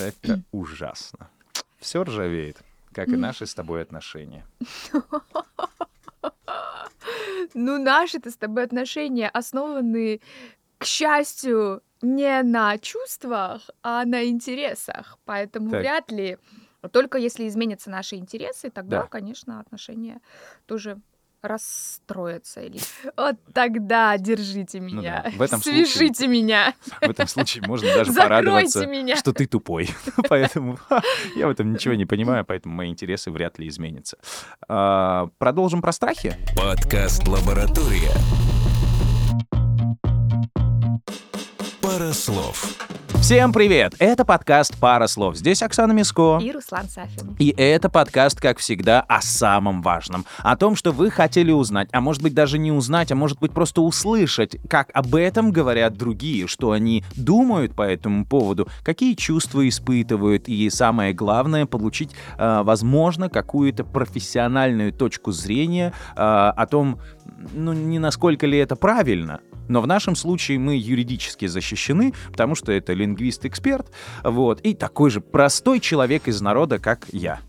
Это ужасно. Все ржавеет, как и наши с тобой отношения. Ну, наши-то с тобой отношения основаны, к счастью, не на чувствах, а на интересах. Поэтому Так. вряд ли. Только если изменятся наши интересы, тогда, Да. конечно, отношения тоже расстроятся. Или вот тогда держите Ну меня, да, в этом случае- свяжите меня, В этом случае можно даже закройте порадоваться, меня. что ты тупой. Поэтому я в этом ничего не понимаю, поэтому мои интересы вряд ли изменятся. А, Продолжим про страхи? Подкаст «Лаборатория». Пара слов. Всем привет! Это подкаст «Пара слов». Здесь Оксана Миско. И Руслан Сафин. И это подкаст, как всегда, о самом важном. О том, что вы хотели узнать, а может быть даже не узнать, а может быть просто услышать, как об этом говорят другие, что они думают по этому поводу, какие чувства испытывают, и самое главное, получить, э, возможно, какую-то профессиональную точку зрения э, о том, ну, не насколько ли это правильно, но в нашем случае мы юридически защищены, потому что это лингвист-эксперт, вот, и такой же простой человек из народа, как я.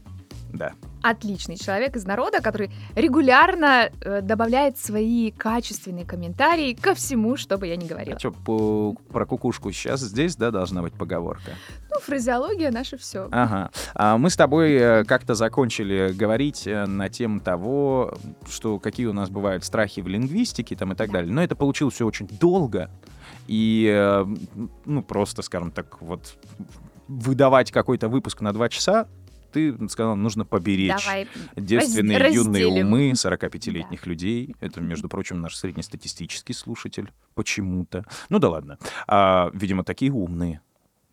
Да. Отличный человек из народа, который регулярно э, добавляет свои качественные комментарии ко всему, что бы я ни говорила. А что, по- про кукушку сейчас здесь, да, должна быть поговорка? Ну, фразеология наше все. Ага. А мы с тобой э, как-то закончили говорить э, на тему того, что какие у нас бывают страхи в лингвистике там и так Да. далее. Но это получилось все очень долго. И, э, ну, просто, скажем так, вот выдавать какой-то выпуск на два часа, ты сказал, нужно поберечь. Давай. Девственные раз- юные разделим. умы 45-летних людей. Это, между прочим, наш среднестатистический слушатель. Почему-то. Ну да ладно. А, видимо, такие умные.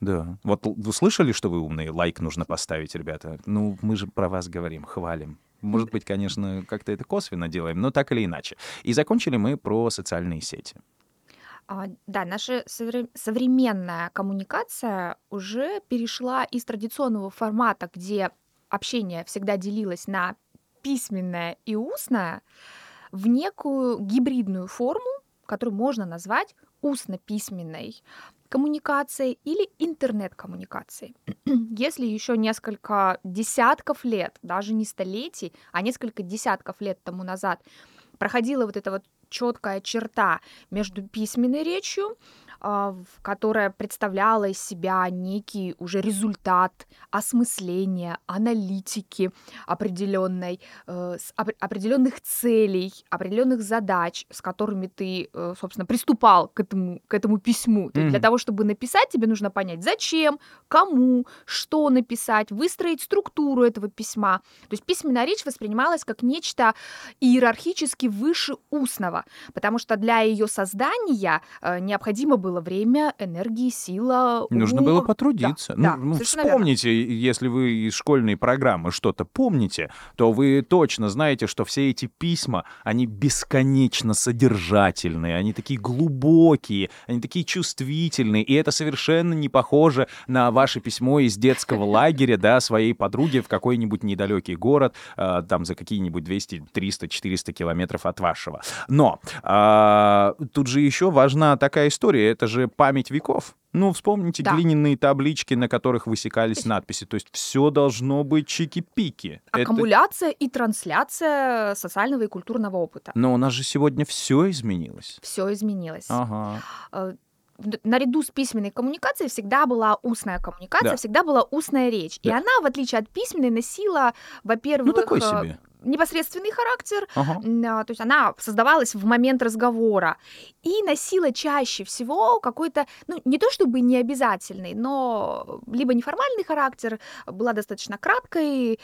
Да. Вот вы слышали, что вы умные? Лайк нужно поставить, ребята. Ну, мы же про вас говорим, хвалим. Может быть, конечно, как-то это косвенно делаем, но так или иначе. И закончили мы про социальные сети. А, да, наша совре- современная коммуникация уже перешла из традиционного формата, где общение всегда делилось на письменное и устное, в некую гибридную форму, которую можно назвать устно-письменной коммуникацией или интернет-коммуникацией. Если еще несколько десятков лет, даже не столетий, а несколько десятков лет тому назад проходила вот эта вот четкая черта между письменной речью, а, которая представляла из себя некий уже результат осмысления, аналитики определенной, э, определенных целей, определенных задач, с которыми ты, э, собственно, приступал к этому, к этому письму. То есть для того, чтобы написать, тебе нужно понять, зачем, кому, что написать, выстроить структуру этого письма. То есть письменная речь воспринималась как нечто иерархически выше устного, потому что для ее создания э, необходимо было время, энергия, сила. Нужно ум. было потрудиться. да, ну, ну, совершенно верно. вспомните, если вы из школьной программы что-то помните, то вы точно знаете, что все эти письма, они бесконечно содержательные, они такие глубокие, они такие чувствительные, и это совершенно не похоже на ваше письмо из детского лагеря, да, своей подруге в какой-нибудь недалекий город, э, там за какие-нибудь 200, 300, 400 километров от вашего. Но а, тут же еще важна такая история, это же память веков. Ну, вспомните Да. глиняные таблички, на которых высекались надписи. То есть все должно быть чики-пики. Это- Аккумуляция и трансляция социального и культурного опыта. Но у нас же сегодня все изменилось. Все изменилось. Ага. Н- наряду с письменной коммуникацией всегда была устная коммуникация, Да. всегда была устная речь. И Да. она, в отличие от письменной, носила, во-первых, Ну, такой себе. Непосредственный характер, а, то есть она создавалась в момент разговора и носила чаще всего какой-то, ну, не то чтобы не обязательный, но либо неформальный характер, была достаточно краткой,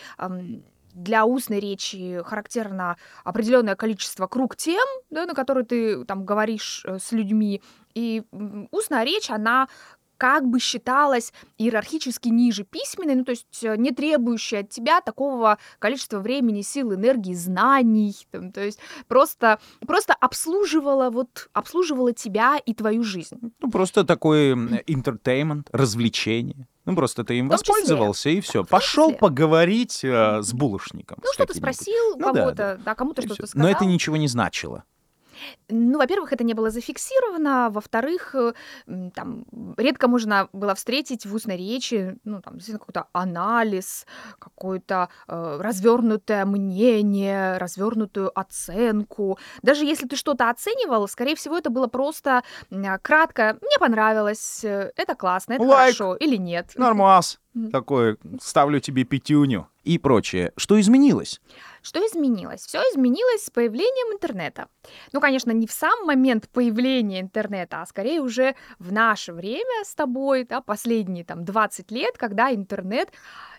для устной речи характерно определенное количество круг тем, да, на которые ты там говоришь э, с людьми, и устная речь, она как бы считалась иерархически ниже письменной, ну то есть э, не требующая от тебя такого количества времени, сил, энергии, знаний, там, то есть просто, просто обслуживала вот обслуживала тебя и твою жизнь. Ну, просто такой entertainment, развлечение. Ну, просто ты им числе. воспользовался, и все. Пошел поговорить э, с булочником. Ну что-то спросил Ну да, кого-то, да, кому-то что-то сказал. Но это ничего не значило. Ну, во-первых, это не было зафиксировано, во-вторых, э, там редко можно было встретить в устной речи, ну, там, какой-то анализ, какое-то э, развернутое мнение, развернутую оценку. Даже если ты что-то оценивал, скорее всего, это было просто кратко, мне понравилось, э, это классно, это Лайк. хорошо или нет. Нормас. Такое, ставлю тебе пятюню и прочее. Что изменилось? Что изменилось? Все изменилось с появлением интернета. Ну, конечно, не в сам момент появления интернета, а скорее уже в наше время с тобой, да, последние там 20 лет, когда интернет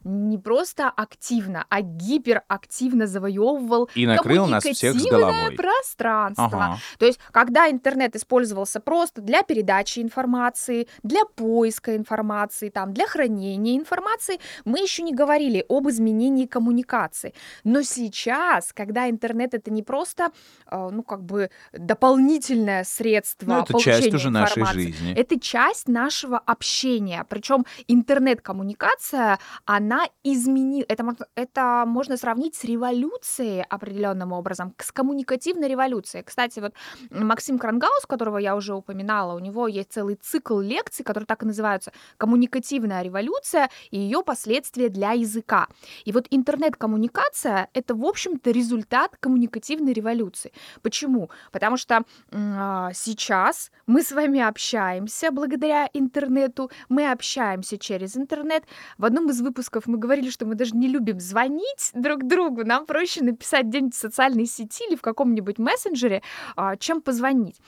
не просто активно, а гиперактивно завоевывал И накрыл нас всех с головой. пространство. Ага. То есть, когда интернет использовался просто для передачи информации, для поиска информации, там, для хранения информации, мы еще не говорили об изменении коммуникации. Но сейчас, когда интернет это не просто, э, ну, как бы дополнительное средство Ну, это получения часть уже нашей информации, жизни. это часть нашего общения. Причем интернет-коммуникация, она изменила... Это, можно- это можно сравнить с революцией определенным образом, с коммуникативной революцией. Кстати, вот Максим Крангаус, которого я уже упоминала, у него есть целый цикл лекций, которые так и называются «Коммуникативная революция и ее последствия для языка». И вот интернет-коммуникация — это, в общем-то, результат коммуникативной революции. Почему? Потому что а, сейчас мы с вами общаемся благодаря интернету, мы общаемся через интернет. В одном из выпусков мы говорили, что мы даже не любим звонить друг другу, нам проще написать где-нибудь в социальной сети или в каком-нибудь мессенджере, а, чем позвонить.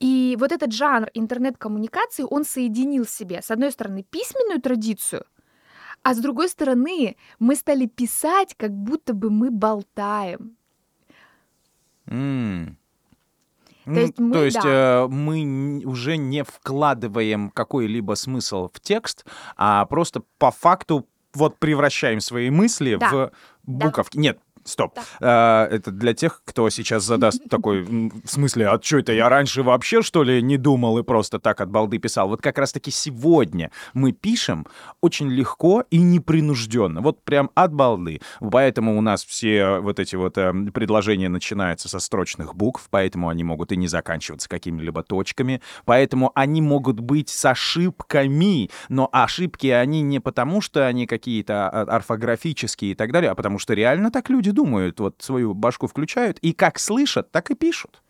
И вот этот жанр интернет-коммуникации, он соединил в себе, с одной стороны, письменную традицию, а с другой стороны, мы стали писать, как будто бы мы болтаем. М. То Ну, есть мы, то есть, да. э, мы уже не вкладываем какой-либо смысл в текст, а просто по факту вот превращаем свои мысли Да. в Да. буковки. Нет, стоп. Да. Э, это для тех, кто сейчас задаст такой, в смысле, а что это, я раньше вообще, что ли, не думал и просто так от балды писал? Вот как раз-таки сегодня мы пишем очень легко и непринужденно, вот прям от балды. Поэтому у нас все вот эти вот э, предложения начинаются со строчных букв, поэтому они могут и не заканчиваться какими-либо точками, поэтому они могут быть с ошибками, но ошибки они не потому, что они какие-то а, орфографические и так далее, а потому что реально так люди думают, вот свою башку включают, и как слышат, так и пишут.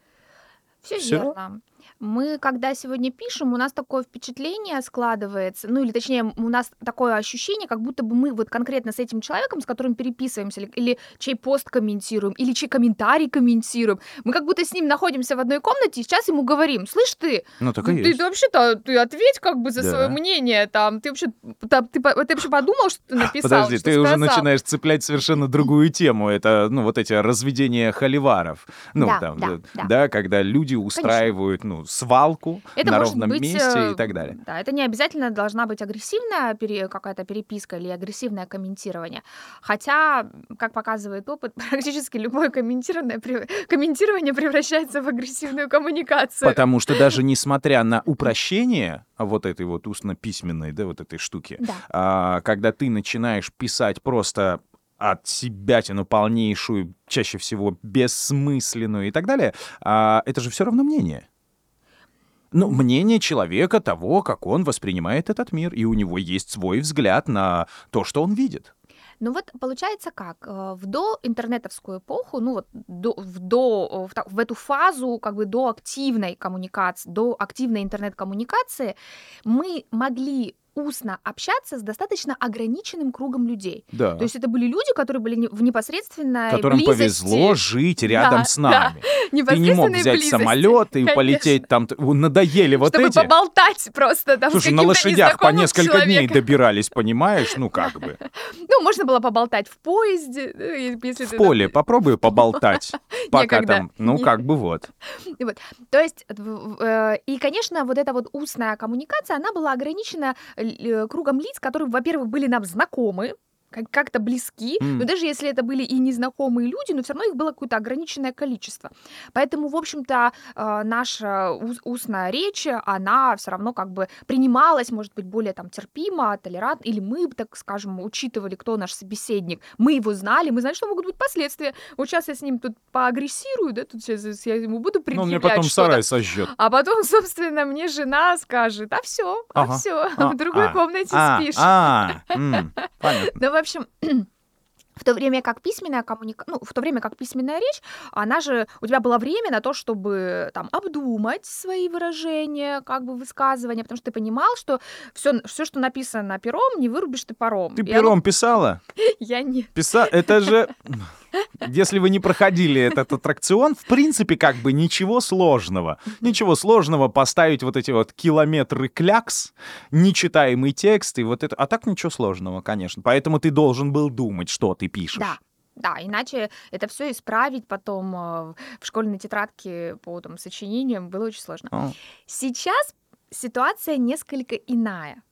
Все Всё. верно. Мы, когда сегодня пишем, у нас такое впечатление складывается, ну или точнее, у нас такое ощущение, как будто бы мы вот конкретно с этим человеком, с которым переписываемся, или, или чей пост комментируем, или чей комментарий комментируем, мы как будто с ним находимся в одной комнате и сейчас ему говорим, слышь ты, Ну, так ты, ты вообще-то, ты ответь как бы за Да. свое мнение, там, ты вообще, там, ты, по- ты вообще подумал, что ты написал, Подожди, что ты уже сказал? начинаешь цеплять совершенно другую тему. Это, ну, вот эти разведения холиваров. Ну, Да, там, да, да, да. да, когда люди устраивают, ну, свалку Это на ровном быть, месте э, и так далее. Да, это не обязательно должна быть агрессивная пере- какая-то переписка или агрессивное комментирование. Хотя, как показывает опыт, практически любое комментирование, прев- комментирование превращается в агрессивную коммуникацию. Потому что даже несмотря на упрощение вот этой вот устно-письменной, да, вот этой штуки, Да. а, когда ты начинаешь писать просто от себятину полнейшую, чаще всего бессмысленную и так далее, а, это же все равно мнение. Ну, мнение человека того, как он воспринимает этот мир, и у него есть свой взгляд на то, что он видит. Ну вот получается как, э, в доинтернетовскую эпоху, ну вот до, в, до, в, та- в эту фазу как бы до активной коммуникации, до активной интернет-коммуникации мы могли устно общаться с достаточно ограниченным кругом людей. Да. То есть это были люди, которые были в непосредственной Которым близости. повезло жить рядом Да, с да. нами. Ты не мог взять близости. самолет и Конечно. полететь там. Надоели вот чтобы эти. поболтать просто там Слушай, на лошадях по несколько дней человеком. добирались, понимаешь? Ну как бы. Ну, можно было поболтать в поезде, и если В поле попробую поболтать. Пока там, ну как бы вот. И вот, то есть, в- э, и, конечно, вот эта вот устная коммуникация, она была ограничена э, кругом лиц, которые, во-первых, были нам знакомы, как-то близки, М. но даже если это были и незнакомые люди, но все равно их было какое-то ограниченное количество. Поэтому, в общем-то, э, наша ус- устная речь, она все равно как бы принималась, может быть, более там терпимо, толерантно, или мы, так скажем, учитывали, кто наш собеседник. Мы его знали, мы знали, что могут быть последствия. Вот сейчас я с ним тут поагрессирую, да, тут сейчас я ему буду Ну, предъявлять мне потом сарай сожжет. А потом, собственно, мне жена скажет, а все, а Ага. все, А, в другой а, комнате А, спишь. а, м, понятно. В общем, в то время как письменная коммуника... ну, в то время как письменная речь, она же у тебя было время на то, чтобы там обдумать свои выражения, как бы высказывания, потому что ты понимал, что все, все что написано пером, не вырубишь ты паром. Ты И оно- пером писала? Я не. Писа... Это же... Если вы не проходили этот аттракцион, в принципе, как бы ничего сложного. Ничего сложного поставить вот эти вот километры клякс, нечитаемый текст и вот это. А так ничего сложного, конечно. Поэтому ты должен был думать, что ты пишешь. Да. Да, иначе это все исправить потом э, в школьной тетрадке по там, сочинениям было очень сложно. О, Сейчас ситуация несколько иная.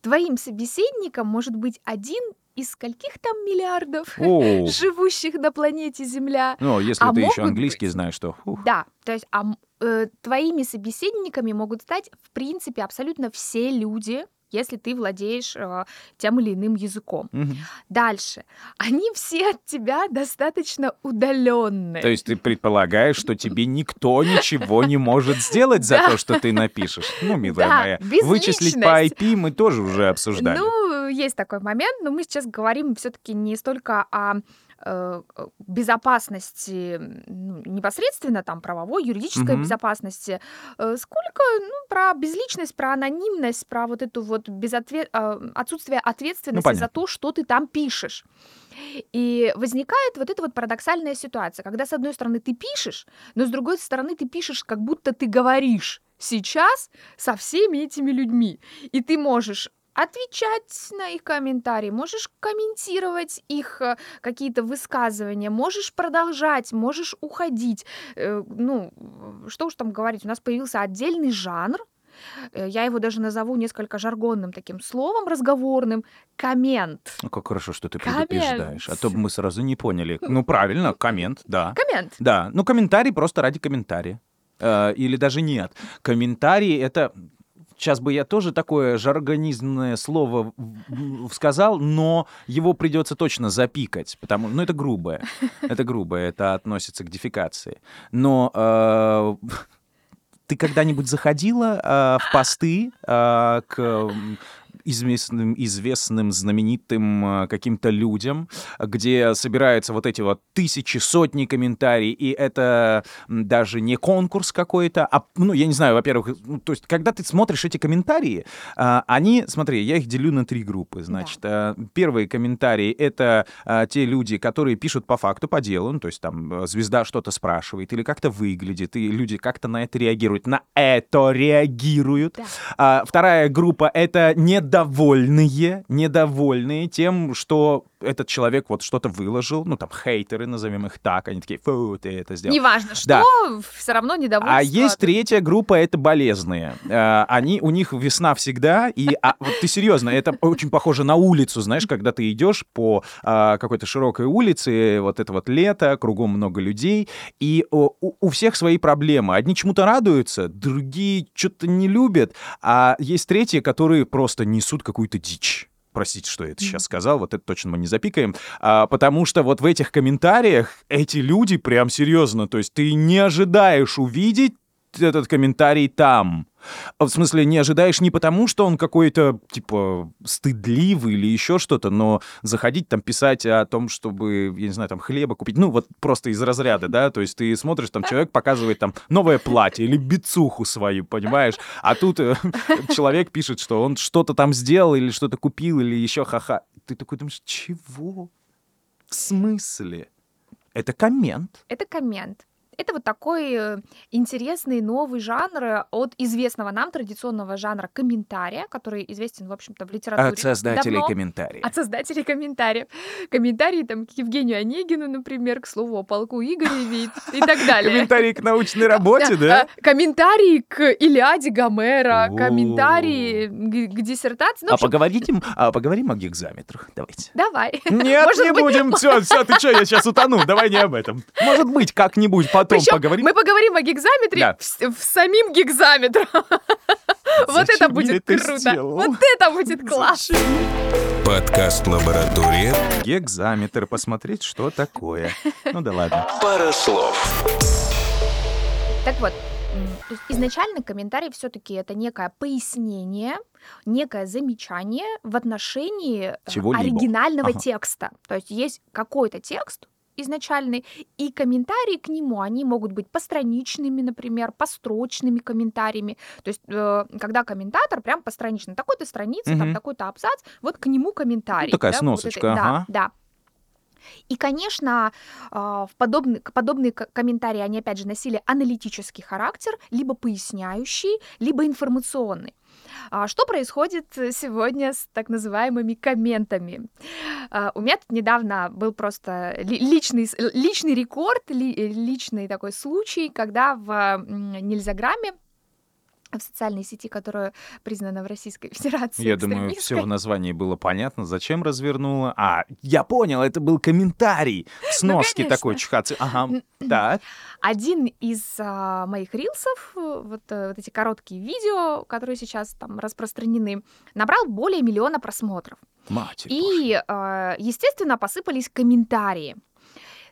Твоим собеседником может быть один из скольких там миллиардов О. живущих на планете Земля. Ну, если А ты еще английский быть. знаешь, то... Да, то есть а, э, твоими собеседниками могут стать, в принципе, абсолютно все люди, если ты владеешь э, тем или иным языком. Мгм. Дальше. Они все от тебя достаточно удаленные. То есть ты предполагаешь, что тебе никто ничего не может сделать за то, что ты напишешь. Ну, милая моя, вычислить по. IP мы тоже уже обсуждали. Ну, есть такой момент, но мы сейчас говорим все-таки не столько о э, э, безопасности ну, непосредственно там правовой, юридической Мгм. безопасности, э, сколько ну, про безличность, про анонимность, про вот эту вот безотве- э, отсутствие ответственности за понятно. то, что ты там пишешь. И возникает вот эта вот парадоксальная ситуация, когда с одной стороны ты пишешь, но с другой стороны ты пишешь, как будто ты говоришь сейчас со всеми этими людьми. И ты можешь отвечать на их комментарии, можешь комментировать их э, какие-то высказывания, можешь продолжать, можешь уходить. Э, Ну, э, что уж там говорить, у нас появился отдельный жанр, я его даже назову несколько жаргонным таким словом разговорным, коммент. Ну, как хорошо, что ты Коммент. предупреждаешь, а то бы мы сразу не поняли. Ну, правильно, коммент, да. Коммент. Да, ну комментарий просто ради комментария. Или даже нет. Комментарий — это... Сейчас бы я тоже такое жаргонизмное слово сказал, но его придется точно запикать, потому ну это грубое, это грубое, это относится к дефекации. Но э, ты когда-нибудь заходила э, в посты э, к известным, известным, знаменитым э, каким-то людям, где собираются вот эти вот тысячи, сотни комментариев, и это даже не конкурс какой-то, а, ну, я не знаю, во-первых, ну, то есть, когда ты смотришь эти комментарии, а, они, смотри, я их делю на три группы, значит, а, первые комментарии — это а, те люди, которые пишут по факту, по делу, ну, то есть, там, э, звезда что-то спрашивает или как-то выглядит, и люди как-то на это реагируют, на это реагируют. Да. А, вторая группа — это недовольные, недовольные тем, что этот человек вот что-то выложил, ну, там, хейтеры, назовем их так, они такие, фу, ты это сделал. Неважно, что, Да. все равно недовольство. А есть третья группа, это болезные. Э, Они, у них весна всегда, и а, вот ты серьезно, это очень похоже на улицу, знаешь, когда ты идешь по а, какой-то широкой улице, вот это вот лето, кругом много людей, и у, у всех свои проблемы. Одни чему-то радуются, другие что-то не любят, а есть третьи, которые просто несут какую-то дичь. Простите, что я это сейчас сказал, вот это точно мы не запикаем, А, потому что вот в этих комментариях эти люди прям серьезно, то есть ты не ожидаешь увидеть этот комментарий там. В смысле, не ожидаешь не потому, что он какой-то, типа, стыдливый или еще что-то, но заходить там писать о том, чтобы, я не знаю, там, хлеба купить, ну, вот просто из разряда, да, то есть ты смотришь, там, человек показывает там новое платье или бицуху свою, понимаешь, а тут э, человек пишет, что он что-то там сделал или что-то купил или еще ха-ха. Ты такой думаешь, чего? В смысле? Это коммент. Это коммент. Это вот такой э, интересный новый жанр от известного нам традиционного жанра комментария, который известен, в общем-то, в литературе От создателей давно. комментариев. От создателей комментариев. Комментарии там к Евгению Онегину, например, к слову о полку Игореве и, так далее. Комментарий к научной работе, Да, а, Комментарии к Илиаде Гомера, комментарии к, диссертации. Ну, А поговорим, а поговорим о гигзаметрах. Давайте. давай. Нет, не будем. Все, все, ты что, я сейчас утону. Давай не об этом. Может быть, как-нибудь потом Причем поговорим. мы поговорим о гигзаметре Да. в, в самим гигзаметре. Вот это будет это круто. сделал? Вот это будет классно. Подкаст «Лаборатория». Гекзаметр, посмотреть, что такое. Ну да ладно. Пара слов. Так вот, изначально комментарий все-таки это некое пояснение, некое замечание в отношении э, Чего-либо. оригинального Ага. текста. То есть есть какой-то текст изначальный, и комментарии к нему, они могут быть постраничными, например, построчными комментариями. То есть, э, когда комментатор прям постранично, такой-то страницы, там Мгм. такой-то абзац, вот к нему комментарий. Ну, такая да, вот сносочка, это- ага. Да, да. И, конечно, а, в подобные, подобные комментарии, они, опять же, носили аналитический характер, либо поясняющий, либо информационный. А Что происходит э, сегодня с так называемыми комментами? А, У меня тут недавно был просто ли- личный, личный рекорд, э, личный такой случай, когда в Нельзяграме в социальной сети, которая признана в Российской Федерации Я думаю, все в названии было понятно, зачем развернула. А, я понял, это был комментарий. В сноске Ну, такой чхацы. Ага, так. Один из а, моих рилсов, вот, э, вот эти короткие видео, которые сейчас там распространены, набрал более миллиона просмотров. Матерь И, э, естественно, посыпались комментарии.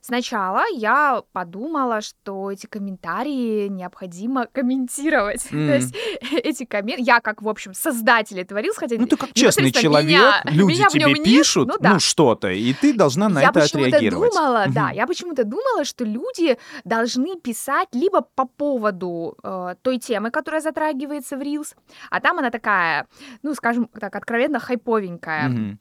Сначала я подумала, что эти комментарии необходимо комментировать. То Мгм. есть эти комменты... Я, как, в общем, создатель этого рилса, хотя Ну, ты как честный человек, меня- люди меня тебе нет, пишут, ну ну, да. что-то, и ты должна на я это отреагировать. думала, да, Мгм. я почему-то думала, что люди должны писать либо по поводу э, той темы, которая затрагивается в Reels, а там она такая, ну, скажем так, откровенно хайповенькая. Мгм.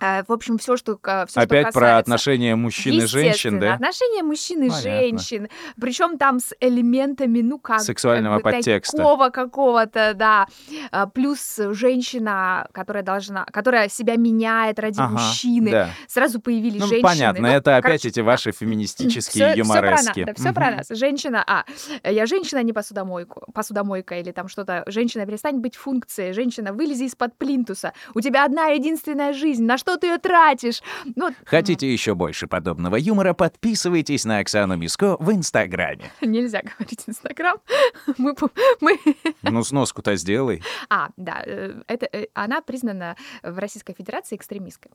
Э, в общем, все, что, ка- всё, что Опять про касается- отношения мужчин и женщин, да? Отношения мужчин и Понятно. женщин. Причем там с элементами, ну как... Сексуального как бы подтекста. Такого какого-то, да. А, Плюс женщина, которая должна... Которая себя меняет ради Ага, мужчины. да. Сразу появились Ну, женщины. понятно, Ну, это опять короче, эти ваши феминистические Всё- всё про нас, юморески. да, все про нас. Женщина, а, я женщина, а не посудомойку, посудомойка или там что-то. Женщина, перестань быть функцией. Женщина, вылези из-под плинтуса. У тебя одна единственная жизнь. На что ты ее тратишь? Ну, Хотите еще больше подобного юмора, подписывайтесь на Оксану Миско в Инстаграме. нельзя говорить Инстаграм. Мы, мы... Ну, сноску-то сделай. А, да, э, это, э, она признана в Российской Федерации экстремистской.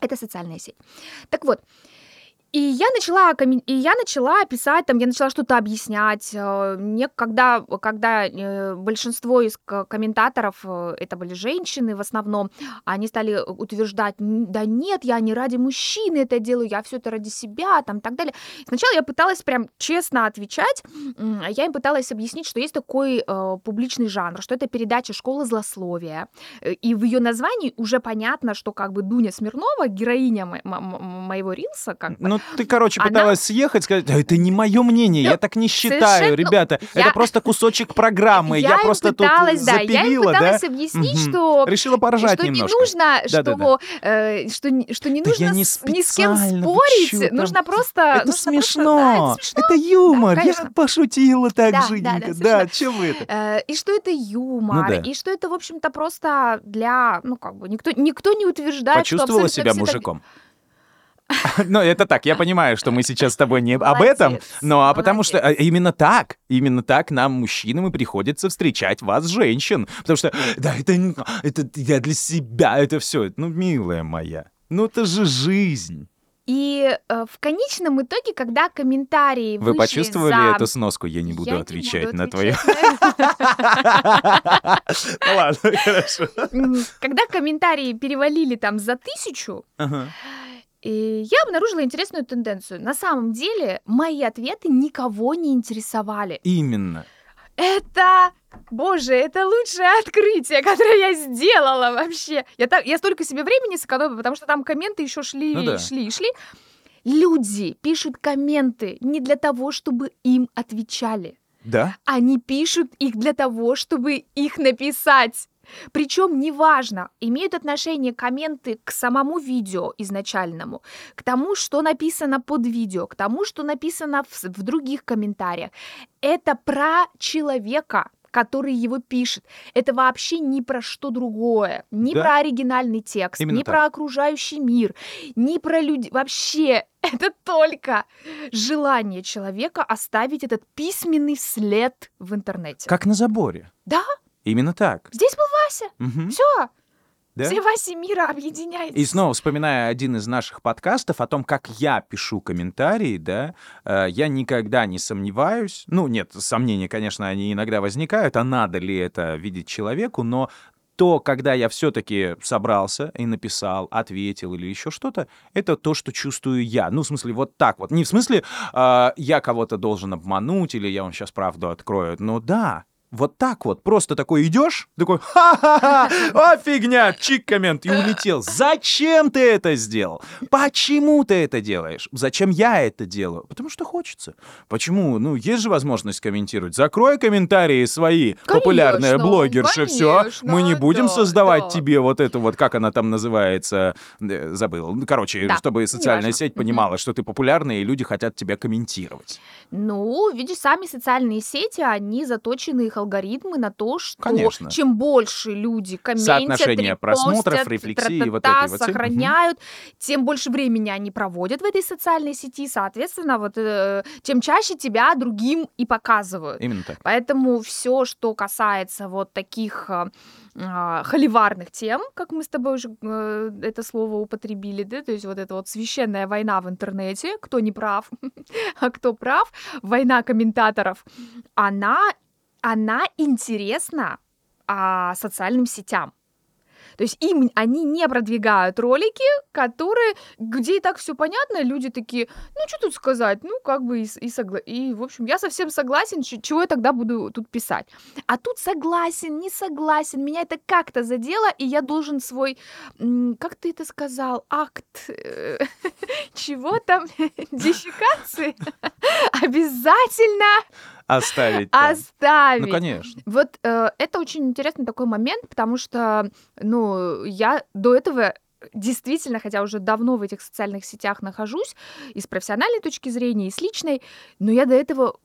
Это социальная сеть. Так вот, и я начала, и я начала писать, там, я начала что-то объяснять. э, Мне, когда, когда э, большинство из комментаторов, э, это были женщины в основном, они стали утверждать, «Н- да нет, я не ради мужчины это делаю, я все это ради себя, там, так далее. Сначала я пыталась прям честно отвечать, м, я им пыталась объяснить, что есть такой э, публичный жанр, что это передача «Школа злословия», и в ее названии уже понятно, что как бы Дуня Смирнова, героиня мо- мо- мо- моего рилса, как бы, Ну, ты, короче, Она- пыталась съехать, сказать, «Да это не мое мнение, я так не считаю, совершенно- ребята. я- Это просто кусочек программы, я, им просто тут пыталась, да, я им запилила, да? пыталась объяснить, Мгм. что Решила поржать что немножко. не нужно, Да-да-да. что, э, что, что не Да нужно я не ни с кем спорить, чё там? нужно просто... Это нужно просто- смешно. да, это смешно. Это юмор. Да, я пошутила так, Да, да, Женька. да, Да, чё вы это? Э, И что это юмор, Ну да. и что это, в общем-то, просто для, ну, как бы, никто, никто не утверждает, что Почувствовала абсолютно себя все так- мужиком? Ну, это так, я понимаю, что мы сейчас с тобой не об этом, но а потому что а, именно так, именно так нам, мужчинам, и приходится встречать вас, женщин. Потому что, да, это, не- это я для себя, это все. Ну, милая моя, ну это же жизнь. И э, в конечном итоге, когда комментарии Вы почувствовали за- эту сноску? Я не буду Я не отвечать буду на твою. Ну ладно, хорошо. Когда комментарии перевалили там за тысячу. И я обнаружила интересную тенденцию. На самом деле мои ответы никого не интересовали. Именно. Это, боже, это лучшее открытие, которое я сделала вообще. Я, так, я столько себе времени сэкономила, потому что там комменты еще шли, Ну да. шли, шли. Люди пишут комменты не для того, чтобы им отвечали. Да? Они пишут их для того, чтобы их написать. Причем неважно, имеют отношение комменты к самому видео изначальному, к тому, что написано под видео, к тому, что написано в, в других комментариях. Это про человека, который его пишет. Это вообще ни про что другое. Ни Да. про оригинальный текст, Именно ни так. про окружающий мир, ни про людей. Вообще, это только желание человека оставить этот письменный след в интернете. Как на заборе. Да, Именно так. здесь был Вася. Мгм. Все, Да? все Васи мира объединяются. И снова вспоминая один из наших подкастов о том, как я пишу комментарии, да, э, я никогда не сомневаюсь. Ну, нет, сомнения, конечно, они иногда возникают, а надо ли это видеть человеку, но то, когда я все-таки собрался и написал, ответил или еще что-то, это то, что чувствую я. Ну, в смысле, вот так вот. Не в смысле, э, я кого-то должен обмануть или я вам сейчас правду открою. Но да, вот так вот, просто такой идешь, такой, ха-ха-ха, о, фигня, чик коммент, и улетел. Зачем ты это сделал? Почему ты это делаешь? Зачем я это делаю? Потому что хочется. Почему? Ну, есть же возможность комментировать. Закрой комментарии свои, популярная Конечно, блогерша, все. Мы не будем да, создавать да. тебе вот это вот, как она там называется, э, забыл. Ну, Короче, Да, чтобы социальная сеть понимала, что ты популярная, и люди хотят тебя комментировать. Ну, видишь, сами социальные сети, они заточены, их алгоритмы на то, что Конечно. чем больше люди комментят, Соотношение просмотров, репостят, рефлексии, вот этой вот сохраняют, тем больше времени они проводят в этой социальной сети, соответственно, вот э, тем чаще тебя другим и показывают. Именно так. Поэтому все, что касается вот таких а, а, холиварных тем, как мы с тобой уже э, это слово употребили, да, то есть вот эта вот священная война в интернете, кто не прав, а кто прав, война комментаторов, она, она интересна а, социальным сетям. То есть им они не продвигают ролики, которые, где и так все понятно, люди такие, ну что тут сказать, ну как бы и, и, согла- и в общем я совсем согласен, чего я тогда буду тут писать. А тут согласен, не согласен, меня это как-то задело, и я должен свой, как ты это сказал, акт э, чего там, дефекации обязательно Оставить. там. оставить. Ну, конечно. Вот э, это очень интересный такой момент, потому что, ну, я до этого действительно, хотя уже давно в этих социальных сетях нахожусь, и с профессиональной точки зрения, и с личной, но я до этого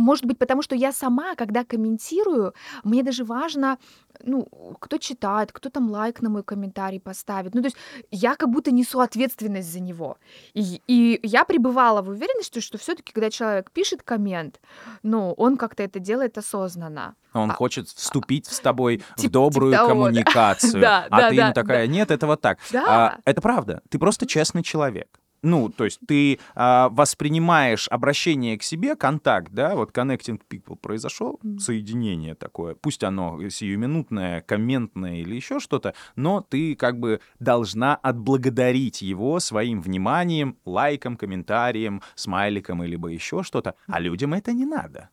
может быть, потому что я сама, когда комментирую, мне даже важно, ну, кто читает, кто там лайк на мой комментарий поставит. Ну, то есть я как будто несу ответственность за него. И, и я пребывала в уверенности, что все-таки, когда человек пишет коммент, ну, он как-то это делает осознанно. Он А- хочет вступить с тобой в Тип- добрую типа того, да. коммуникацию. Да, а да, ты да, ему такая, нет, это вот так. А, это правда. Ты просто честный человек. Ну, то есть ты а, воспринимаешь обращение к себе, контакт, да, вот connecting people произошел, соединение такое, пусть оно сиюминутное, комментное или еще что-то, но ты как бы должна отблагодарить его своим вниманием, лайком, комментарием, смайликом, либо еще что-то, а людям это не надо.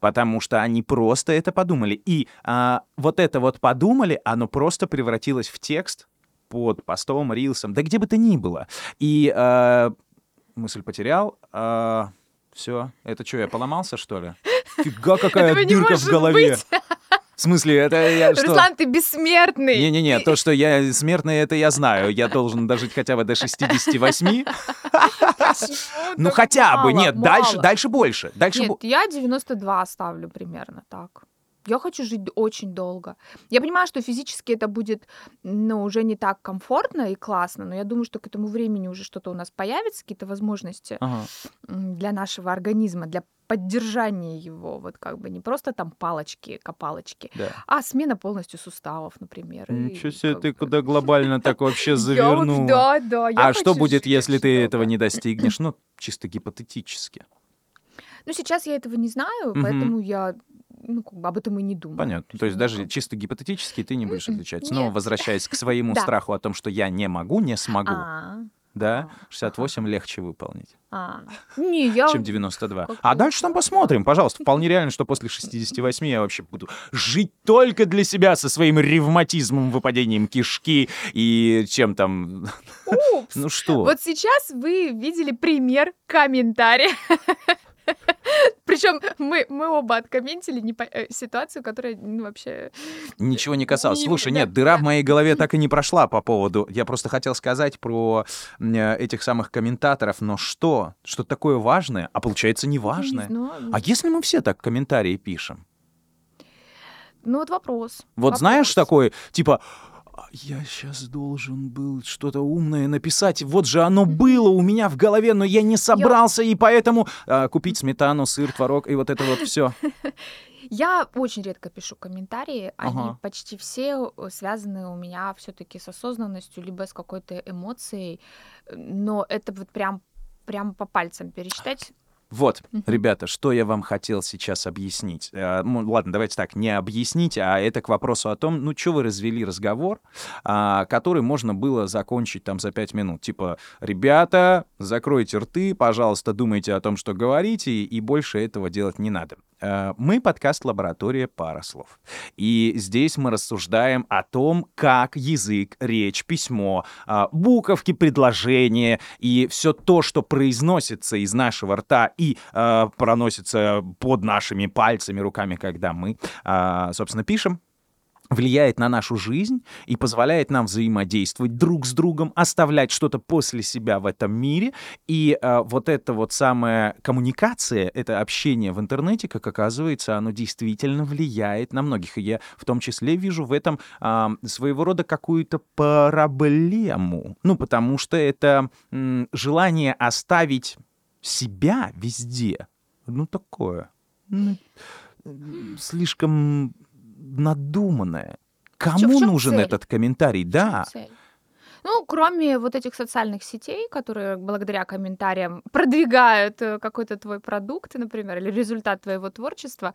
Потому что они просто это подумали. И а, вот это вот подумали, оно просто превратилось в текст под постом, рилсом, да где бы то ни было. И а, мысль потерял. все, это что, я поломался, что ли? Фига, какая дырка в голове. быть. В смысле, это я что? Руслан, ты бессмертный. Не-не-не, то, что я смертный, это я знаю. Я должен дожить хотя бы до 68. Почему Ну хотя бы, нет, дальше, больше. Дальше Нет, я 92 ставлю примерно так. Я хочу жить очень долго. Я понимаю, что физически это будет, ну, уже не так комфортно и классно, но я думаю, что к этому времени уже что-то у нас появится, какие-то возможности Ага. для нашего организма, для поддержания его, вот как бы не просто там палочки, копалочки, Да. а смена полностью суставов, например. Ничего себе, ты бы- куда глобально так вообще завернула. Да, да. А что будет, если ты этого не достигнешь? Ну, чисто гипотетически. Ну, сейчас я этого не знаю, поэтому я ну, как бы об этом и не думаю. Понятно. То есть даже чисто гипотетически ты не будешь. Снова нет. возвращаясь к своему страху о том, что я не могу, не смогу. А, Да? 68 легче выполнить, А, не, я... чем 92. как А дальше там посмотрим, пожалуйста. Вполне реально, что после 68 я вообще буду жить только для себя со своим ревматизмом, выпадением кишки и чем там... Упс. Ну что? Вот сейчас вы видели пример комментария. Причем мы, мы оба откомментили не по- э, ситуацию, которая ну, вообще... Ничего не касалось. Не- Слушай, нет, дыра в моей голове так и не прошла по поводу... Я просто хотел сказать про э, этих самых комментаторов, но что? Что такое важное, а получается не важное? Не. А если мы все так комментарии пишем? Ну вот вопрос. Вот знаешь Вопрос. такой, типа, «А я сейчас должен был что-то умное написать, вот же оно было у меня в голове, но я не собрался, и поэтому а, купить сметану, сыр, творог и вот это вот все. Я очень редко пишу комментарии, они Ага. почти все э, связаны у меня все-таки с осознанностью, либо с какой-то эмоцией, но это вот прям, прям по пальцам пересчитать. Вот, ребята, что я вам хотел сейчас объяснить. Э, ну, ладно, давайте так, не объяснить, а это к вопросу о том, ну, что вы развели разговор, а, который можно было закончить там за пять минут. Типа, ребята, закройте рты, пожалуйста, думайте о том, что говорите, и больше этого делать не надо. Э, Мы подкаст «Лаборатория пара слов». И здесь мы рассуждаем о том, как язык, речь, письмо, а, буковки, предложения и все то, что произносится из нашего рта и а, проносится под нашими пальцами, руками, когда мы, а, собственно, пишем, влияет на нашу жизнь и позволяет нам взаимодействовать друг с другом, оставлять что-то после себя в этом мире. И а, вот эта вот самая коммуникация, это общение в интернете, как оказывается, оно действительно влияет на многих. И я в том числе вижу в этом а, своего рода какую-то проблему. Ну, потому что это м, желание оставить себя везде. Ну, такое. ну, слишком надуманное. Кому чём нужен цель? этот комментарий? Да. Цель. Ну, кроме вот этих социальных сетей, которые благодаря комментариям продвигают э, какой-то твой продукт, например, или результат твоего творчества,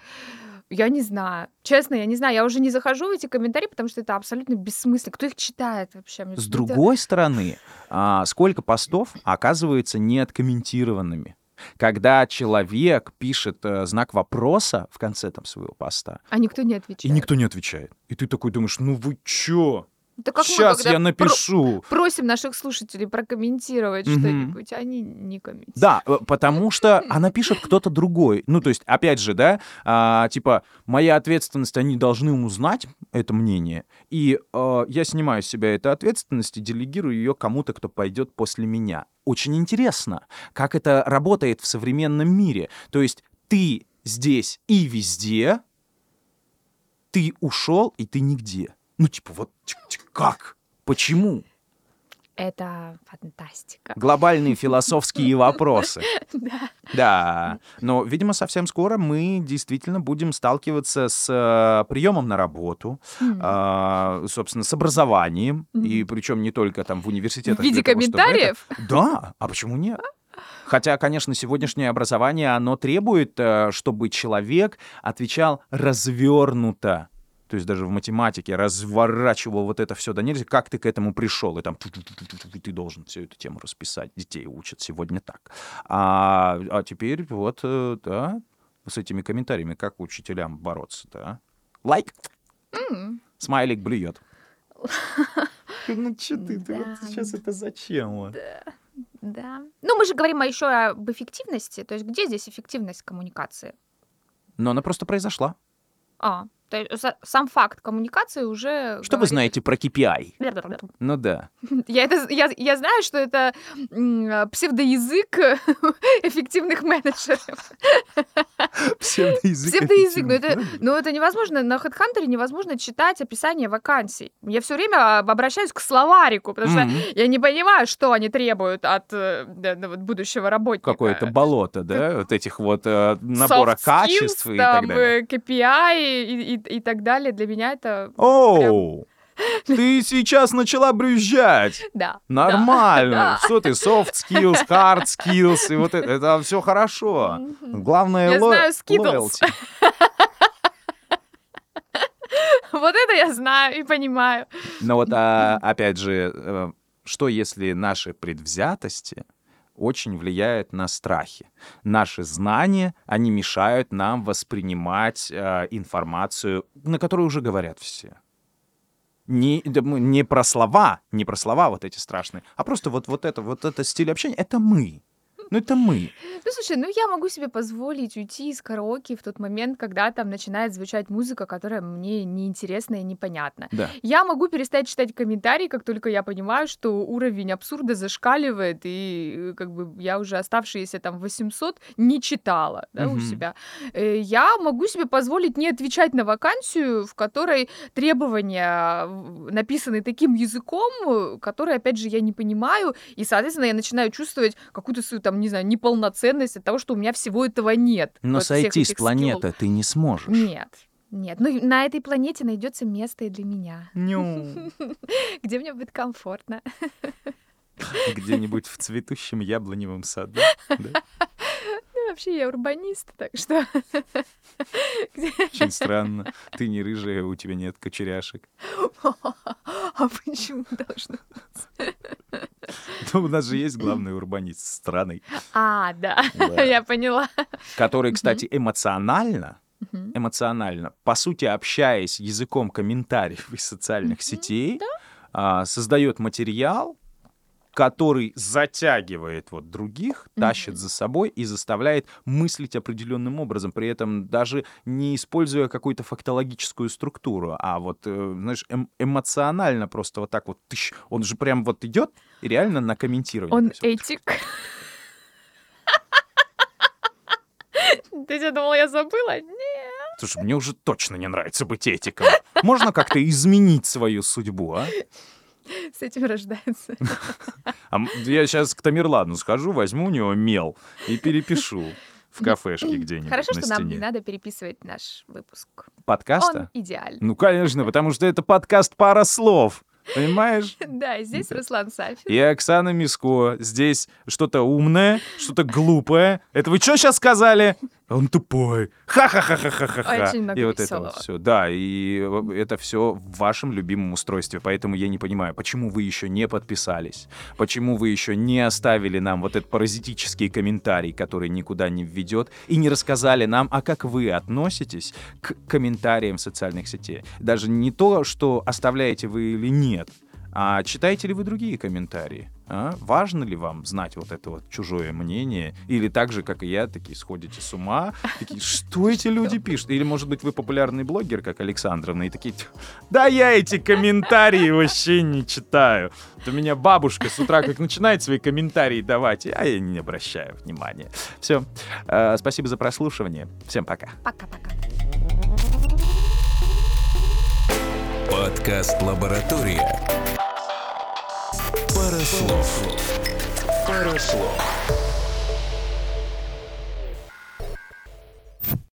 я не знаю. Честно, я не знаю. Я уже не захожу в эти комментарии, потому что это абсолютно бессмысленно. Кто их читает вообще? Мне С другой стороны, а, сколько постов оказывается неоткомментированными? Когда человек пишет э, знак вопроса в конце там своего поста, А никто не и отвечает. никто не отвечает. И ты такой думаешь, ну вы чё? Это как мы, Сейчас когда я про- напишу. просим наших слушателей прокомментировать Мгм. что-нибудь, а они не комментируют. Да, э, потому что она пишет кто-то другой. Ну, то есть, опять же, да, а, типа, моя ответственность, они должны узнать это мнение, и э, я снимаю с себя эту ответственность и делегирую ее кому-то, кто пойдет после меня. Очень интересно, как это работает в современном мире. То есть ты здесь и везде, ты ушел, и ты нигде. Ну, типа, вот чик-чик, как? Почему? Это фантастика. Глобальные философские вопросы. Да. Да, но, видимо, совсем скоро мы действительно будем сталкиваться с э, приемом на работу, а, собственно, с образованием, и причем не только там в университетах. В виде того, это- комментариев? Да, а почему нет? Хотя, конечно, сегодняшнее образование, оно требует, э, чтобы человек отвечал развернуто. То есть даже в математике разворачивал вот это все до нельзя. Как ты к этому пришел? И там ты должен всю эту тему расписать. Детей учат сегодня так. А, а теперь вот, э, да, с этими комментариями, как учителям бороться, да? Лайк, М. смайлик блюет. Ну что ты, ты вот Да. сейчас это зачем? Вот? Да. Ну, мы же говорим еще об эффективности. То есть где здесь эффективность коммуникации? Но она просто произошла. А, то есть сам факт коммуникации уже... Что вы говорит- знаете про KPI? Ну да. Я, это, я, я знаю, что это а, псевдоязык эффективных менеджеров. Псевдоязык. Псевдоязык. Но это, но это невозможно. На HeadHunter невозможно читать описание вакансий. Я все время об- обращаюсь к словарику, потому что Мгм. я не понимаю, что они требуют от э, да, будущего работника. Какое-то болото, да, вот этих вот э, набора skills, качеств и там, так далее. э, KPI и, и- и так далее. Для меня это... Оу, ты сейчас начала брюзжать. Да. Нормально. Да. Что ты, soft skills, hard skills, и вот это, это все хорошо. Главное, Я ло- знаю loyalty. Вот это я знаю и понимаю. Но вот, а, опять же, э, Что если наши предвзятости очень влияют на страхи? Наши знания, они мешают нам воспринимать э, информацию, на которую уже говорят все. Не, не про слова, не про слова вот эти страшные, а просто вот, вот это, вот это стиль общения, это мы. Ну, это мы. Ну, слушай, ну я могу себе позволить уйти из караоке в тот момент, когда там начинает звучать музыка, которая мне неинтересна и непонятна. Да. Я могу перестать читать комментарии, как только я понимаю, что уровень абсурда зашкаливает, и э, как бы я уже оставшиеся там 800 не читала да, у Мгм. себя. Э, Я могу себе позволить не отвечать на вакансию, в которой требования в- написаны таким языком, э, который, опять же, я не понимаю, и, соответственно, я начинаю чувствовать какую-то свою, там, не знаю, неполноценность от того, что у меня всего этого нет. Но вот сойти с планеты скиллов. ты не сможешь. Нет. Нет, ну на этой планете найдется место и для меня, Ню. где мне будет комфортно. Где-нибудь в цветущем яблоневом саду. да? Вообще я урбанист, так что... Очень странно. Ты не рыжая, у тебя нет кочеряшек. А почему должно? Ну, у нас же есть главный урбанист страны, А, да, я поняла. который, кстати, эмоционально, эмоционально, по сути, общаясь языком комментариев из социальных сетей, а, создает материал, который затягивает вот других, тащит Мгм. за собой и заставляет мыслить определенным образом, при этом даже не используя какую-то фактологическую структуру, а вот, э, знаешь, эм- эмоционально просто вот так вот, тыщ, он же прям вот идет и реально на комментирование. Он этик. Ты что, думала, я забыла? Нет. Слушай, мне уже точно не нравится быть этиком. Можно как-то изменить свою судьбу, а? С этим рождается. А я сейчас к Тамерлану схожу, возьму у него мел и перепишу в кафешке где-нибудь Хорошо, на что нам не стене. надо переписывать наш выпуск. Он Подкаста? идеальный. Ну, конечно, потому что это подкаст «Пара слов». Понимаешь? Да, здесь Руслан Сафин. И Оксана Миско. Здесь что-то умное, что-то глупое. Это вы что сейчас сказали? Он тупой. Ха-ха-ха-ха-ха-ха. Очень много И вот это весёлого. вот все. Да, и э, это все в вашем любимом устройстве. Поэтому я не понимаю, почему вы еще не подписались, почему вы еще не оставили нам вот этот паразитический комментарий, который никуда не введет, и не рассказали нам, а как вы относитесь к комментариям в социальных сетей. Даже не то, что оставляете вы или нет, а читаете ли вы другие комментарии? А? Важно ли вам знать вот это вот чужое мнение? Или так же, как и я, такие сходите с ума? Такие, что эти люди пишут? Или, может быть, вы популярный блогер, как Александровна, и такие, да я эти комментарии вообще не читаю. Вот У меня бабушка с утра как начинает свои комментарии давать, а я не обращаю внимания. Все. Спасибо за прослушивание. Всем пока. Пока-пока. Подкаст «Лаборатория». Пара слов. Пара слов.